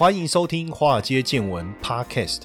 欢迎收听《华尔街见闻》Podcast。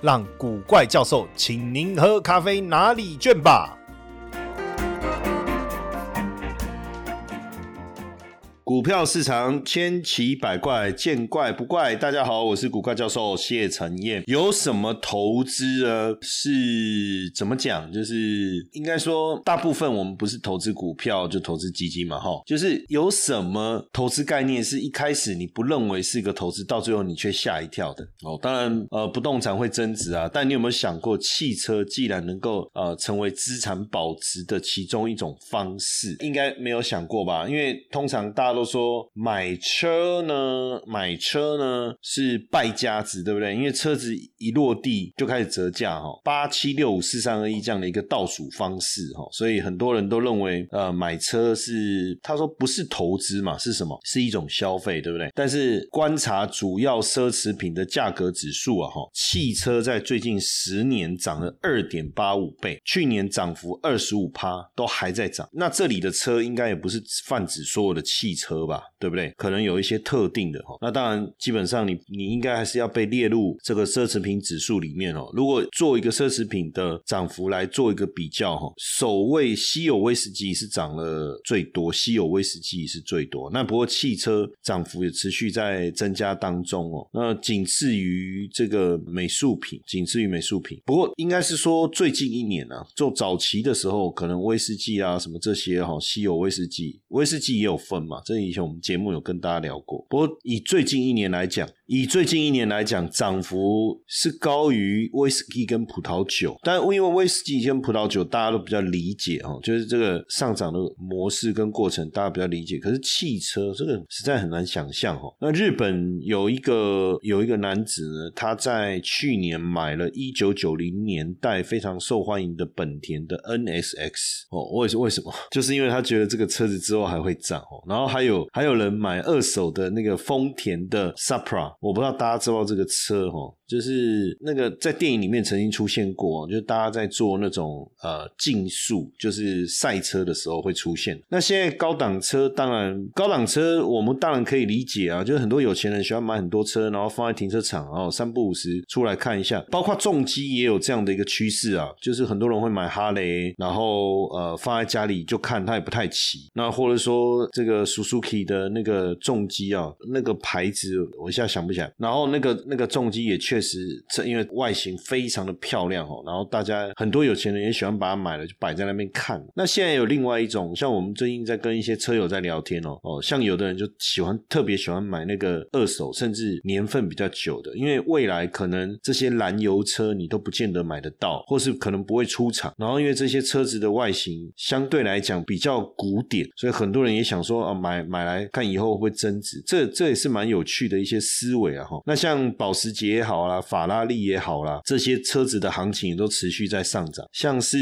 让古怪教授请您喝咖啡拿礼券吧。股票市场千奇百怪，见怪不怪。大家好，我是股怪教授谢承彦。有什么投资呢？是怎么讲？就是应该说，大部分我们不是投资股票就投资基金嘛，哈。就是有什么投资概念是一开始你不认为是一个投资，到最后你却吓一跳的哦。当然，呃，不动产会增值啊，但你有没有想过，汽车既然能够呃成为资产保值的其中一种方式，应该没有想过吧？因为通常大家。都说买车呢，买车呢是败家子，对不对？因为车子一落地就开始折价哈，八七六五四三二一这样的一个倒数方式哈，所以很多人都认为呃买车是他说不是投资嘛，是什么？是一种消费，对不对？但是观察主要奢侈品的价格指数啊哈，汽车在最近十年涨了二点八五倍，去年涨幅二十五趴，都还在涨。那这里的车应该也不是泛指所有的汽车。车吧，对不对？可能有一些特定的哈。那当然，基本上你你应该还是要被列入这个奢侈品指数里面哦。如果做一个奢侈品的涨幅来做一个比较哈，首位稀有威士忌是涨了最多，稀有威士忌是最多。那不过汽车涨幅也持续在增加当中哦。那仅次于这个美术品，仅次于美术品。不过应该是说最近一年啊，做早期的时候，可能威士忌啊什么这些哈，稀有威士忌，威士忌也有分嘛，这。以前我们节目有跟大家聊过，不过以最近一年来讲。以最近一年来讲，涨幅是高于威士忌跟葡萄酒，但因为威士忌跟葡萄酒大家都比较理解哦，就是这个上涨的模式跟过程大家比较理解。可是汽车这个实在很难想象哦。那日本有一个有一个男子呢，他在去年买了一九九零年代非常受欢迎的本田的 NSX 哦，为是为什么？就是因为他觉得这个车子之后还会涨哦。然后还有还有人买二手的那个丰田的 Supra。我不知道大家知道这个车哈。就是那个在电影里面曾经出现过，就是大家在做那种呃竞速，就是赛车的时候会出现。那现在高档车，当然高档车我们当然可以理解啊，就是很多有钱人喜欢买很多车，然后放在停车场，然后三不五时出来看一下。包括重机也有这样的一个趋势啊，就是很多人会买哈雷，然后呃放在家里就看，它也不太齐。那或者说这个 Suzuki 的那个重机啊，那个牌子我一下想不起来。然后那个那个重机也确。确实，这因为外形非常的漂亮哦，然后大家很多有钱人也喜欢把它买了，就摆在那边看。那现在有另外一种，像我们最近在跟一些车友在聊天哦，哦，像有的人就喜欢特别喜欢买那个二手，甚至年份比较久的，因为未来可能这些燃油车你都不见得买得到，或是可能不会出厂。然后因为这些车子的外形相对来讲比较古典，所以很多人也想说啊，买买来看以后会不会增值？这这也是蛮有趣的一些思维啊哈。那像保时捷也好。啊，法拉利也好啦，这些车子的行情也都持续在上涨。像是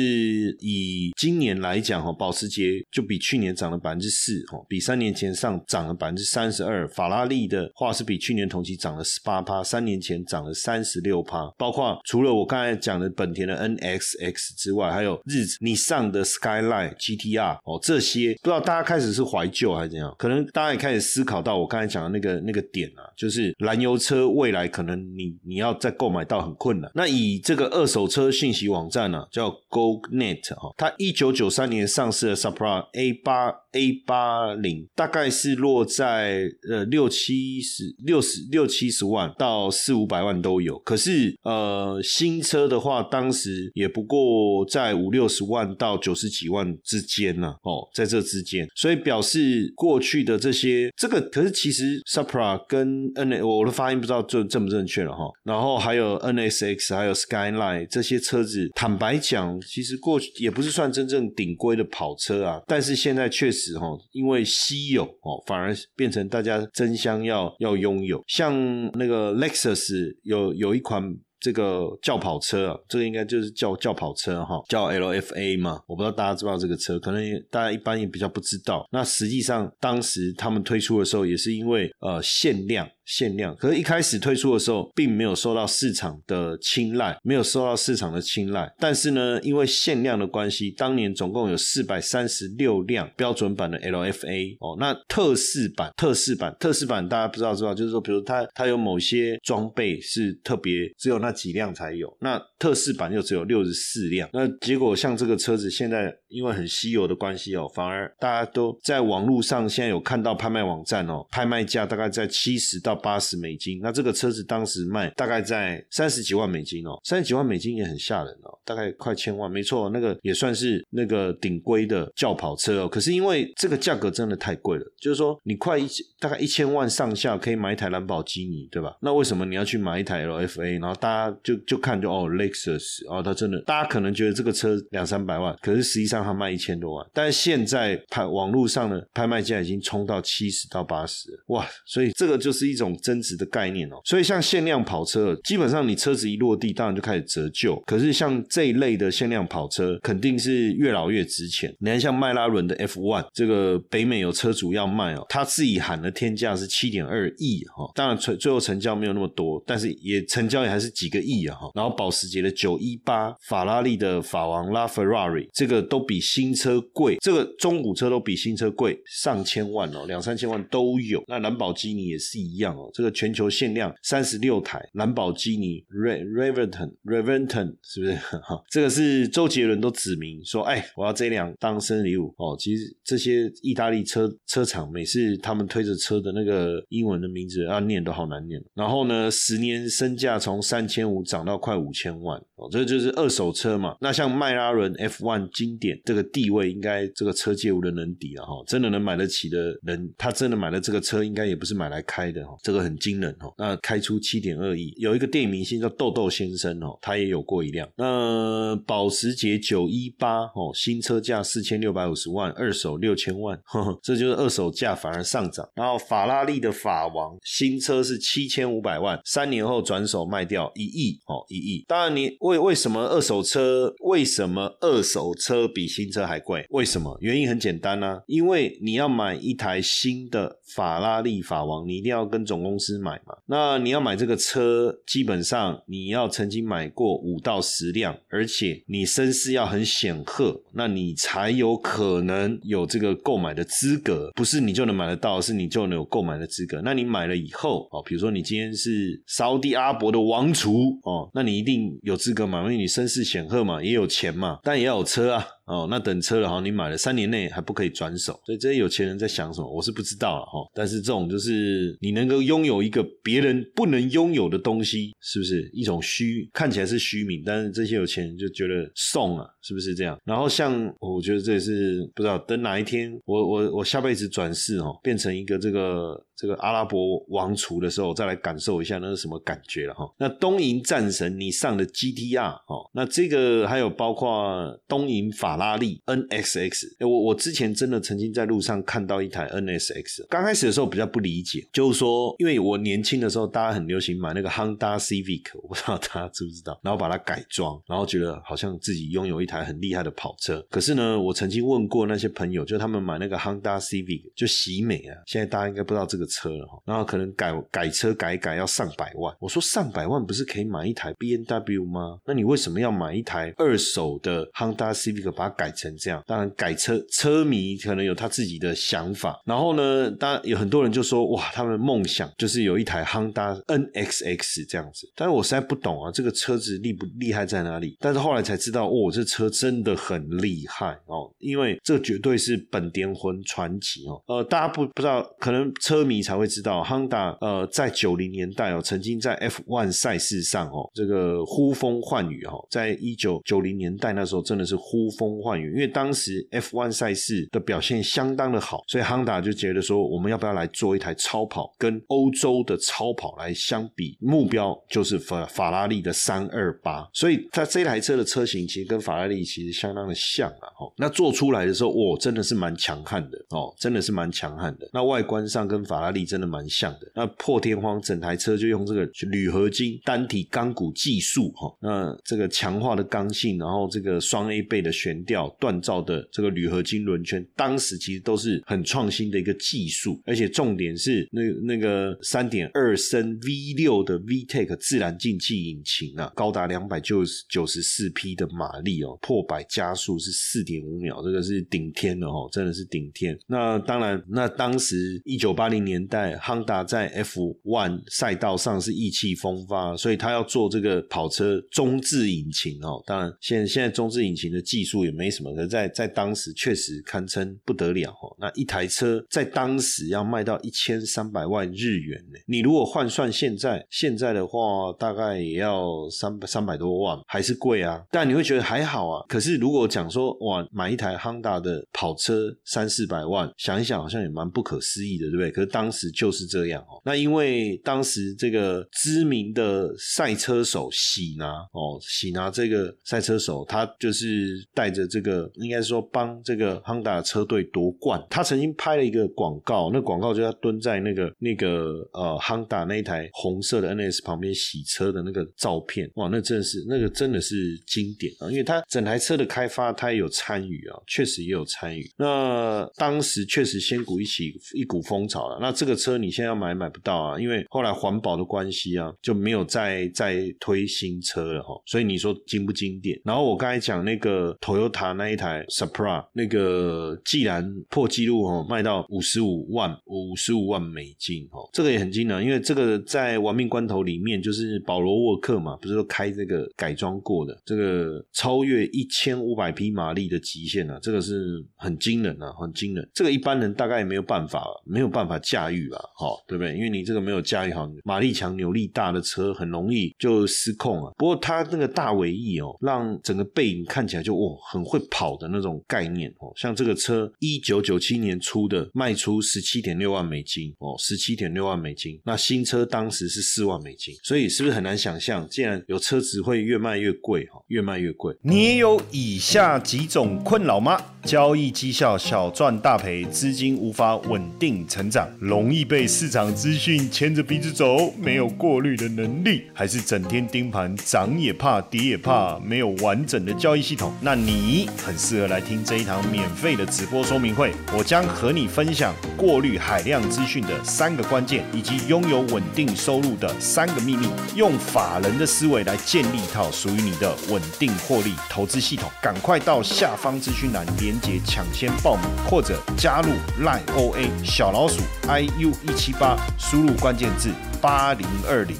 以今年来讲哈，保时捷就比去年涨了百分之四，哈，比三年前上涨了百分之三十二。法拉利的话是比去年同期涨了十八趴，三年前涨了三十六趴。包括除了我刚才讲的本田的 NXX 之外，还有日子你上的 Skyline GTR 哦，这些不知道大家开始是怀旧还是怎样？可能大家也开始思考到我刚才讲的那个那个点啊，就是燃油车未来可能你你。你要再购买到很困难。那以这个二手车信息网站呢，叫 GoNet 哈，它一九九三年上市的 Supra A 八 A 八零，大概是落在呃六七十六十六七十万到四五百万都有。可是呃新车的话，当时也不过在五六十万到九十几万之间呢。哦，在这之间，所以表示过去的这些这个，可是其实 Supra 跟 N 我的发音不知道正正不正确了哈。然后还有 NSX，还有 Skyline 这些车子，坦白讲，其实过去也不是算真正顶规的跑车啊。但是现在确实实哈，因为稀有哦，反而变成大家争相要要拥有。像那个 Lexus 有有一款。这个轿跑车啊，这个应该就是轿轿跑车哈，叫 LFA 嘛，我不知道大家知不知道这个车，可能大家一般也比较不知道。那实际上当时他们推出的时候，也是因为呃限量。限量，可是一开始推出的时候，并没有受到市场的青睐，没有受到市场的青睐。但是呢，因为限量的关系，当年总共有四百三十六辆标准版的 LFA 哦。那特仕版、特仕版、特仕版，大家不知道知道，就是说，比如它它有某些装备是特别只有那几辆才有，那特仕版又只有六十四辆。那结果像这个车子现在因为很稀有的关系哦，反而大家都在网络上现在有看到拍卖网站哦，拍卖价大概在七十到。八十美金，那这个车子当时卖大概在三十几万美金哦，三十几万美金也很吓人哦，大概快千万，没错，那个也算是那个顶规的轿跑车哦。可是因为这个价格真的太贵了，就是说你快一大概一千万上下可以买一台兰博基尼，对吧？那为什么你要去买一台 LFA？然后大家就就看就哦，Lexus 哦，它真的，大家可能觉得这个车两三百万，可是实际上它卖一千多万。但是现在拍网络上的拍卖价已经冲到七十到八十，哇！所以这个就是一种。种增值的概念哦，所以像限量跑车，基本上你车子一落地，当然就开始折旧。可是像这一类的限量跑车，肯定是越老越值钱。你看像迈拉伦的 F One，这个北美有车主要卖哦，他自己喊的天价是七点二亿哈，当然最最后成交没有那么多，但是也成交也还是几个亿啊哈。然后保时捷的九一八，法拉利的法王拉 Ferrari，这个都比新车贵，这个中古车都比新车贵上千万哦，两三千万都有。那兰博基尼也是一样。这个全球限量三十六台兰博基尼 Reventon Reventon 是不是？哈，这个是周杰伦都指明说，哎，我要这辆当生日礼物哦。其实这些意大利车车厂每次他们推着车的那个英文的名字要念都好难念。然后呢，十年身价从三千五涨到快五千万哦，这就是二手车嘛。那像迈拉伦 F One 经典这个地位，应该这个车界无人能敌了哈。真的能买得起的人，他真的买了这个车，应该也不是买来开的哈。这个很惊人哦，那开出七点二亿，有一个电影明星叫豆豆先生哦，他也有过一辆。那保时捷九一八哦，新车价四千六百五十万，二手六千万呵呵，这就是二手价反而上涨。然后法拉利的法王新车是七千五百万，三年后转手卖掉一亿哦，一亿。当然，你为为什么二手车为什么二手车比新车还贵？为什么？原因很简单啊，因为你要买一台新的法拉利法王，你一定要跟总总公司买嘛？那你要买这个车，基本上你要曾经买过五到十辆，而且你身世要很显赫，那你才有可能有这个购买的资格。不是你就能买得到，是你就能有购买的资格。那你买了以后，哦，比如说你今天是沙地阿伯的王储哦，那你一定有资格买，因为你身世显赫嘛，也有钱嘛，但也要有车啊。哦，那等车了哈，你买了三年内还不可以转手，所以这些有钱人在想什么，我是不知道了哈。但是这种就是你能够拥有一个别人不能拥有的东西，是不是一种虚？看起来是虚名，但是这些有钱人就觉得送啊，是不是这样？然后像我觉得这也是不知道，等哪一天我我我下辈子转世哦，变成一个这个。这个阿拉伯王储的时候，再来感受一下那是什么感觉了哈。那东瀛战神你上的 GTR 哦，那这个还有包括东瀛法拉利 NSX，我我之前真的曾经在路上看到一台 NSX，刚开始的时候比较不理解，就是说因为我年轻的时候大家很流行买那个 Honda Civic，我不知道大家知不知道，然后把它改装，然后觉得好像自己拥有一台很厉害的跑车。可是呢，我曾经问过那些朋友，就他们买那个 Honda Civic 就喜美啊，现在大家应该不知道这个。车了哈，然后可能改改车改改要上百万。我说上百万不是可以买一台 B N W 吗？那你为什么要买一台二手的 Honda Civic 把它改成这样？当然改车车迷可能有他自己的想法。然后呢，当然有很多人就说哇，他们的梦想就是有一台 Honda N X X 这样子。但是我实在不懂啊，这个车子厉不厉害在哪里？但是后来才知道，哦，这车真的很厉害哦，因为这绝对是本田魂传奇哦。呃，大家不不知道，可能车迷。迷才会知道，Honda 呃在九零年代哦，曾经在 F1 赛事上哦，这个呼风唤雨哦，在一九九零年代那时候真的是呼风唤雨，因为当时 F1 赛事的表现相当的好，所以 Honda 就觉得说，我们要不要来做一台超跑，跟欧洲的超跑来相比，目标就是法法拉利的三二八，所以它这台车的车型其实跟法拉利其实相当的像啊，哦，那做出来的时候，哇，真的是蛮强悍的哦，真的是蛮强悍的。那外观上跟法拉力真的蛮像的。那破天荒整台车就用这个铝合金单体钢骨技术哈，那这个强化的刚性，然后这个双 A 倍的悬吊锻造的这个铝合金轮圈，当时其实都是很创新的一个技术，而且重点是那那个三点二升 V 六的 VTEC 自然进气引擎啊，高达两百九十九十四匹的马力哦，破百加速是四点五秒，这个是顶天的哦，真的是顶天。那当然，那当时一九八零年年代，Honda 在 F1 赛道上是意气风发，所以他要做这个跑车中置引擎哦。当然，现现在中置引擎的技术也没什么，可是在在当时确实堪称不得了哦。那一台车在当时要卖到一千三百万日元呢，你如果换算现在现在的话，大概也要三百三百多万，还是贵啊。但你会觉得还好啊。可是如果讲说哇，买一台 Honda 的跑车三四百万，想一想好像也蛮不可思议的，对不对？可是当当时就是这样哦。那因为当时这个知名的赛车手喜拿哦，喜拿这个赛车手，他就是带着这个，应该说帮这个 Honda 车队夺冠。他曾经拍了一个广告，那广告就要蹲在那个那个呃 Honda 那一台红色的 NS 旁边洗车的那个照片，哇，那真的是那个真的是经典啊！因为他整台车的开发，他也有参与啊，确实也有参与。那当时确实先鼓一起一股风潮了。那这个车你现在要买买不到啊，因为后来环保的关系啊，就没有再再推新车了哈。所以你说经不经典？然后我刚才讲那个 Toyota 那一台 Supra，那个既然破纪录哦，卖到五十五万五十五万美金哦，这个也很惊人，因为这个在亡命关头里面就是保罗沃克嘛，不是说开这个改装过的，这个超越一千五百匹马力的极限啊，这个是很惊人啊，很惊人。这个一般人大概也没有办法，没有办法驾驾驭吧，好，对不对？因为你这个没有驾驭好，马力强、扭力大的车很容易就失控啊。不过它那个大尾翼哦，让整个背影看起来就哦很会跑的那种概念哦。像这个车一九九七年出的，卖出十七点六万美金哦，十七点六万美金。那新车当时是四万美金，所以是不是很难想象，既然有车子会越卖越贵哈，越卖越贵。你也有以下几种困扰吗？交易绩效小赚大赔，资金无法稳定成长，容易被市场资讯牵着鼻子走，没有过滤的能力，还是整天盯盘，涨也怕，跌也怕，没有完整的交易系统？那你很适合来听这一堂免费的直播说明会。我将和你分享过滤海量资讯的三个关键，以及拥有稳定收入的三个秘密，用法人的思维来建立一套属于你的稳定获利投资系统。赶快到下方资讯栏连接抢先报名，或者加入赖 OA 小老鼠 iu 一七八，输入关键字八零二零。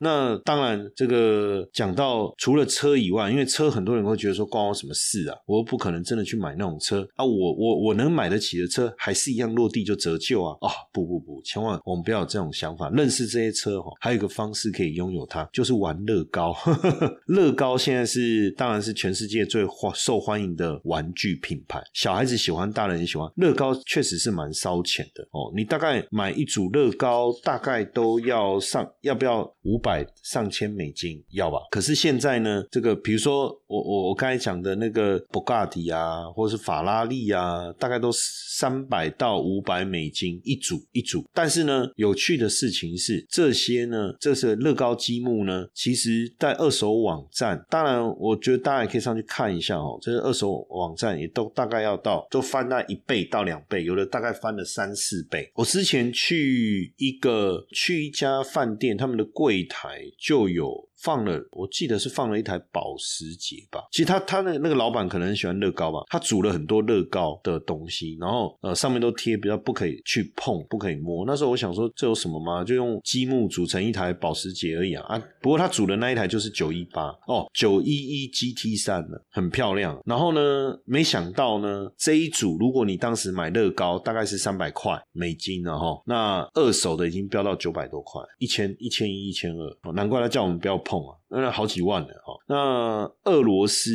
那当然，这个讲到除了车以外，因为车很多人会觉得说关我什么事啊？我不可能真的去买那种车啊！我我我能买得起的车，还是一样落地就折旧啊！啊，不不不，千万我们不要有这种想法。认识这些车哈，还有一个方式可以拥有它，就是玩乐高。乐高现在是当然是全世界最欢受欢迎的玩具品牌，小孩子喜欢，大人也喜欢。乐高确实是蛮烧钱的哦，你大概买一组乐高，大概都要上要不要五百？百上千美金要吧？可是现在呢，这个比如说我我我刚才讲的那个布加迪啊，或者是法拉利啊，大概都三百到五百美金一组一组。但是呢，有趣的事情是，这些呢，这是乐高积木呢，其实在二手网站，当然我觉得大家也可以上去看一下哦。这些二手网站也都大概要到，都翻到一倍到两倍，有的大概翻了三四倍。我之前去一个去一家饭店，他们的柜台。就有放了，我记得是放了一台保时捷吧。其实他他那那个老板可能很喜欢乐高吧，他煮了很多乐高的东西，然后呃上面都贴比较不可以去碰，不可以摸。那时候我想说这有什么吗？就用积木组成一台保时捷而已啊啊！不过他组的那一台就是九一八哦，九一一 GT 三的，很漂亮。然后呢，没想到呢这一组如果你当时买乐高大概是三百块美金了哈，那二手的已经飙到九百多块，一千一千一一千二，难怪他叫我们不要碰啊。那好几万了哈。那俄罗斯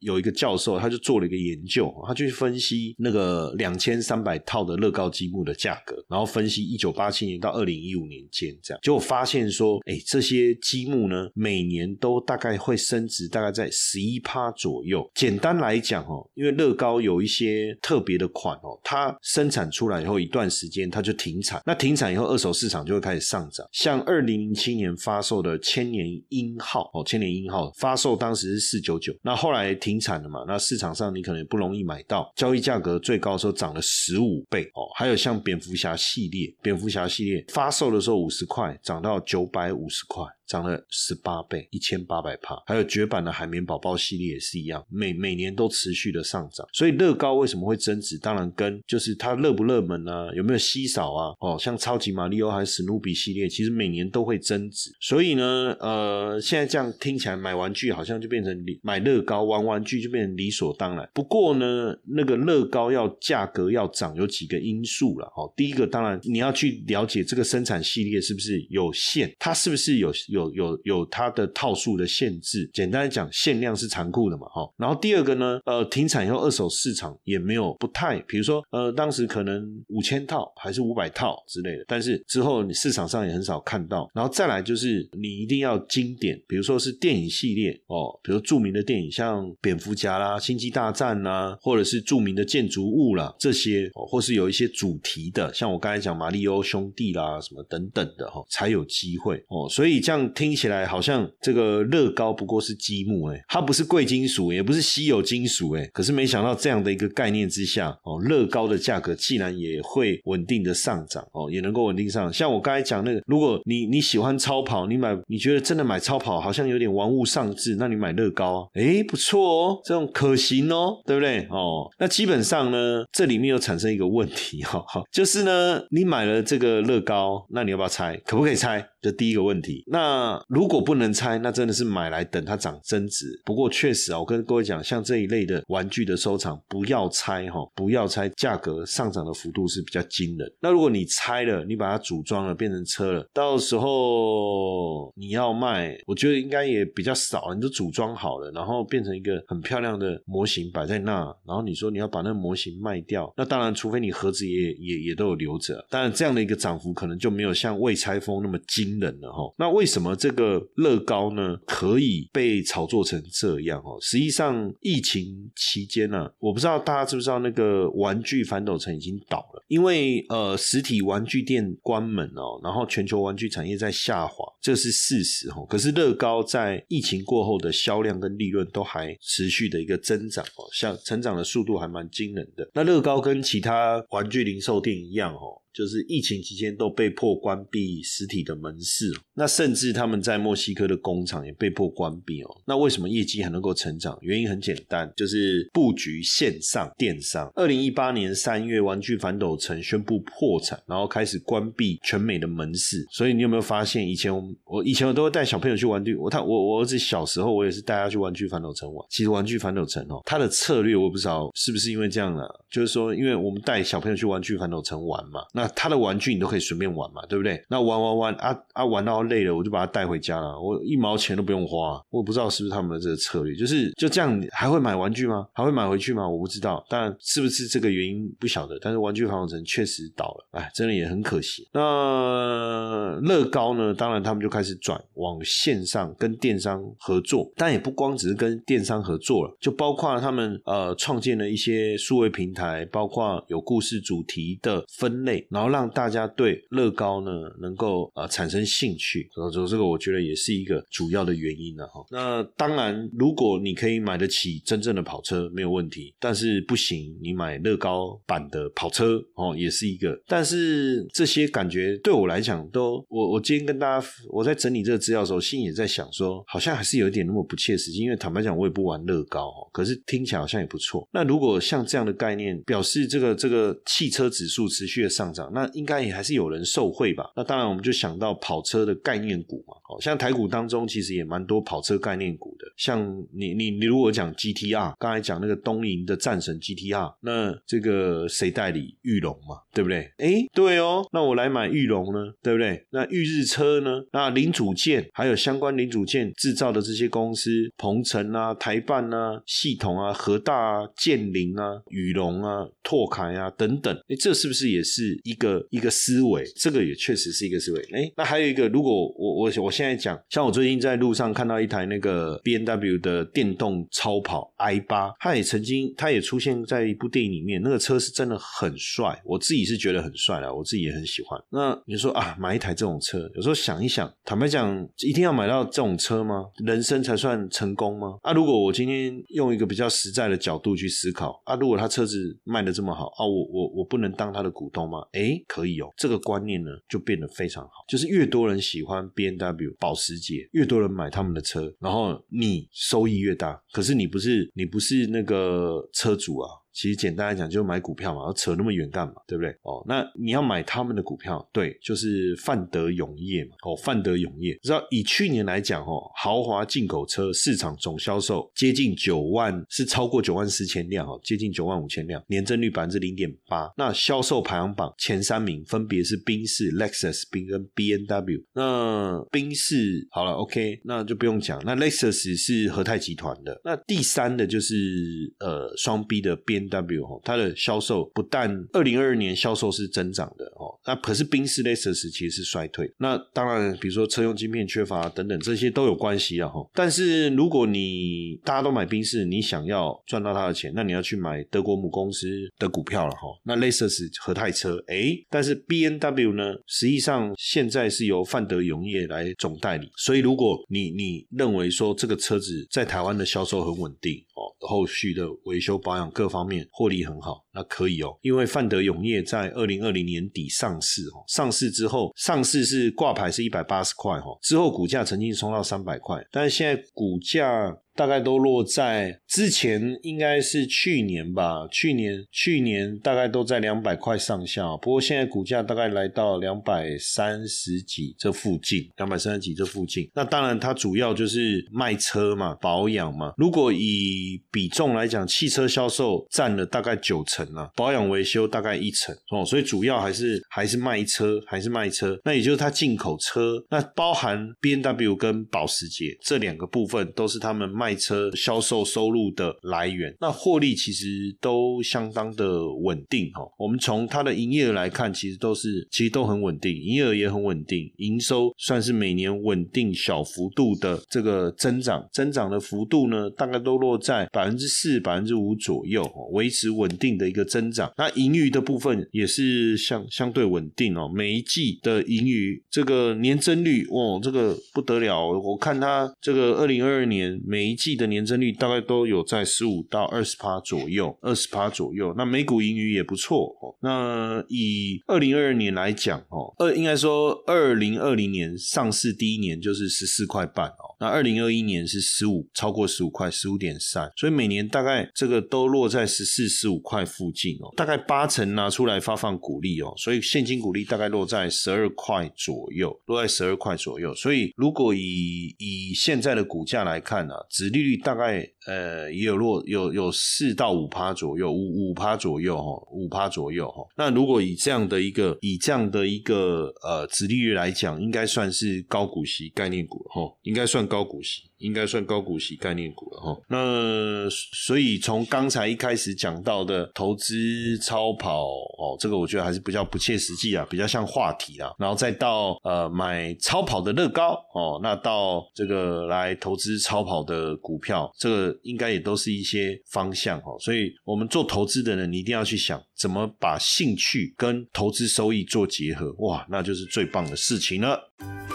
有一个教授，他就做了一个研究，他去分析那个两千三百套的乐高积木的价格，然后分析一九八七年到二零一五年间这样，结果发现说，哎，这些积木呢，每年都大概会升值，大概在十一趴左右。简单来讲哦，因为乐高有一些特别的款哦，它生产出来以后一段时间它就停产，那停产以后二手市场就会开始上涨。像二零零七年发售的千年鹰。号哦，千年鹰号发售当时是四九九，那后来停产了嘛？那市场上你可能不容易买到，交易价格最高的时候涨了十五倍哦。还有像蝙蝠侠系列，蝙蝠侠系列发售的时候五十块，涨到九百五十块。涨了十八倍，一千八百帕。还有绝版的海绵宝宝系列也是一样，每每年都持续的上涨。所以乐高为什么会增值？当然跟就是它热不热门啊，有没有稀少啊？哦，像超级马里奥还是史努比系列，其实每年都会增值。所以呢，呃，现在这样听起来买玩具好像就变成买乐高玩玩具就变成理所当然。不过呢，那个乐高要价格要涨，有几个因素了。哦，第一个当然你要去了解这个生产系列是不是有限，它是不是有。有有有它的套数的限制，简单讲，限量是残酷的嘛，哈。然后第二个呢，呃，停产以后二手市场也没有不太，比如说，呃，当时可能五千套还是五百套之类的，但是之后你市场上也很少看到。然后再来就是你一定要经典，比如说是电影系列哦，比如著名的电影像蝙蝠侠啦、星际大战啦，或者是著名的建筑物啦，这些，或是有一些主题的，像我刚才讲马里欧兄弟啦什么等等的哈，才有机会哦。所以这样。听起来好像这个乐高不过是积木哎，它不是贵金属，也不是稀有金属哎。可是没想到这样的一个概念之下哦，乐高的价格竟然也会稳定的上涨哦，也能够稳定上。像我刚才讲那个，如果你你喜欢超跑，你买你觉得真的买超跑好像有点玩物丧志，那你买乐高哎不错哦，这种可行哦，对不对哦？那基本上呢，这里面又产生一个问题哈，就是呢，你买了这个乐高，那你要不要拆？可不可以拆？这第一个问题。那如果不能拆，那真的是买来等它涨增值。不过确实啊，我跟各位讲，像这一类的玩具的收藏，不要拆哈，不要拆，价格上涨的幅度是比较惊人。那如果你拆了，你把它组装了变成车了，到时候你要卖，我觉得应该也比较少。你都组装好了，然后变成一个很漂亮的模型摆在那，然后你说你要把那个模型卖掉，那当然，除非你盒子也也也都有留着。当然，这样的一个涨幅可能就没有像未拆封那么惊。冷了哈，那为什么这个乐高呢可以被炒作成这样哦？实际上疫情期间呢，我不知道大家知不知道那个玩具反斗城已经倒了，因为呃实体玩具店关门哦，然后全球玩具产业在下滑，这是事实哈。可是乐高在疫情过后的销量跟利润都还持续的一个增长哦，像成长的速度还蛮惊人的。那乐高跟其他玩具零售店一样哦。就是疫情期间都被迫关闭实体的门市，那甚至他们在墨西哥的工厂也被迫关闭哦。那为什么业绩还能够成长？原因很简单，就是布局线上电商。二零一八年三月，玩具反斗城宣布破产，然后开始关闭全美的门市。所以你有没有发现，以前我我以前我都会带小朋友去玩具，我他我我儿子小时候我也是带他去玩具反斗城玩。其实玩具反斗城哦，它的策略我不知道是不是因为这样了，就是说，因为我们带小朋友去玩具反斗城玩嘛，那他的玩具你都可以随便玩嘛，对不对？那玩玩玩啊啊，玩到累了，我就把它带回家了，我一毛钱都不用花。我不知道是不是他们的这个策略，就是就这样，还会买玩具吗？还会买回去吗？我不知道，但是不是这个原因不晓得。但是玩具反斗城确实倒了，哎，真的也很可惜。那乐高呢？当然他们就开始转往线上跟电商合作，但也不光只是跟电商合作了，就包括他们呃创建了一些数位平台，包括有故事主题的分类。然后让大家对乐高呢能够啊产生兴趣。所以这个我觉得也是一个主要的原因了哈。那当然，如果你可以买得起真正的跑车，没有问题。但是不行，你买乐高版的跑车哦，也是一个。但是这些感觉对我来讲，都我我今天跟大家我在整理这个资料的时候，心也在想说，好像还是有一点那么不切实际。因为坦白讲，我也不玩乐高哦，可是听起来好像也不错。那如果像这样的概念，表示这个这个汽车指数持续的上涨，那应该也还是有人受惠吧？那当然，我们就想到跑车的概念股嘛。哦，像台股当中其实也蛮多跑车概念股的。像你你你如果讲 GTR，刚才讲那个东瀛的战神 GTR，那这个谁代理？玉龙嘛，对不对？哎，对哦，那我来买玉龙呢，对不对？那玉日车呢？那零组件还有相关零组件制造的这些公司，鹏程啊、台办啊、系统啊、和大啊、建林啊、宇龙啊、拓凯啊等等，哎，这是不是也是一一个一个思维？这个也确实是一个思维。哎，那还有一个，如果我我我现在讲，像我最近在路上看到一台那个 B N W 的电动超跑 i 八，它也曾经，它也出现在一部电影里面，那个车是真的很帅，我自己是觉得很帅了，我自己也很喜欢。那你说啊，买一台这种车，有时候想一想，坦白讲，一定要买到这种车吗？人生才算成功吗？啊，如果我今天用一个比较实在的角度去思考，啊，如果他车子卖的这么好，啊，我我我不能当他的股东吗？哎，可以哦，这个观念呢就变得非常好，就是越多人喜欢 B N W 保时捷，越多人买他们的车，然后你收益越大。可是你不是你不是那个车主啊。其实简单来讲，就是买股票嘛，要扯那么远干嘛？对不对？哦，那你要买他们的股票，对，就是范德永业嘛。哦，范德永业，知道以去年来讲，哦，豪华进口车市场总销售接近九万，是超过九万四千辆，哦，接近九万五千辆，年增率百分之零点八。那销售排行榜前三名分别是宾士、Lexus、宾跟 B N W。那宾士好了，OK，那就不用讲。那 Lexus 是和泰集团的。那第三的就是呃双 B 的边 B。W 哈，它的销售不但二零二二年销售是增长的哦，那可是宾士类车时其实是衰退。那当然，比如说车用晶片缺乏等等，这些都有关系啊哈。但是如果你大家都买宾士，你想要赚到它的钱，那你要去买德国母公司的股票了哈。那类似是和泰车，哎，但是 B N W 呢，实际上现在是由范德永业来总代理，所以如果你你认为说这个车子在台湾的销售很稳定哦，后续的维修保养各方面。获利很好，那可以哦，因为范德永业在二零二零年底上市哦，上市之后，上市是挂牌是一百八十块哈，之后股价曾经冲到三百块，但是现在股价。大概都落在之前，应该是去年吧。去年去年大概都在两百块上下，不过现在股价大概来到两百三十几这附近，两百三十几这附近。那当然，它主要就是卖车嘛，保养嘛。如果以比重来讲，汽车销售占了大概九成啊，保养维修大概一成哦。所以主要还是还是卖车，还是卖车。那也就是它进口车，那包含 B N W 跟保时捷这两个部分，都是他们卖。车销售收入的来源，那获利其实都相当的稳定哈。我们从它的营业额来看，其实都是其实都很稳定，营业额也很稳定，营收算是每年稳定小幅度的这个增长，增长的幅度呢，大概都落在百分之四、百分之五左右，维持稳定的一个增长。那盈余的部分也是相相对稳定哦，每一季的盈余这个年增率哦，这个不得了，我看它这个二零二二年每一季的年增率大概都有在十五到二十趴左右，二十趴左右。那每股盈余也不错哦。那以二零二二年来讲哦，二应该说二零二零年上市第一年就是十四块半哦。那二零二一年是十五，超过十五块，十五点三。所以每年大概这个都落在十四、十五块附近哦。大概八成拿出来发放股利哦，所以现金股利大概落在十二块左右，落在十二块左右。所以如果以以现在的股价来看呢，只利率大概呃也有落有有四到五趴左右，五五趴左右哈，五趴左右哈。那如果以这样的一个以这样的一个呃殖利率来讲，应该算是高股息概念股哈，应该算高股息。应该算高股息概念股了哈。那所以从刚才一开始讲到的投资超跑哦，这个我觉得还是比较不切实际啊，比较像话题啦。然后再到呃买超跑的乐高哦，那到这个来投资超跑的股票，这个应该也都是一些方向哦。所以我们做投资的人，你一定要去想怎么把兴趣跟投资收益做结合，哇，那就是最棒的事情了。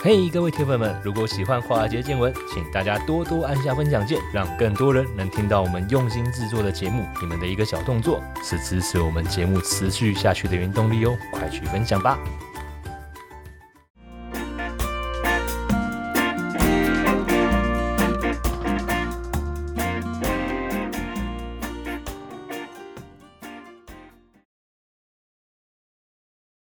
嘿，各位铁粉们，如果喜欢华尔街见闻，请大家多多按下分享键，让更多人能听到我们用心制作的节目。你们的一个小动作，是支持我们节目持续下去的原动力哦，快去分享吧！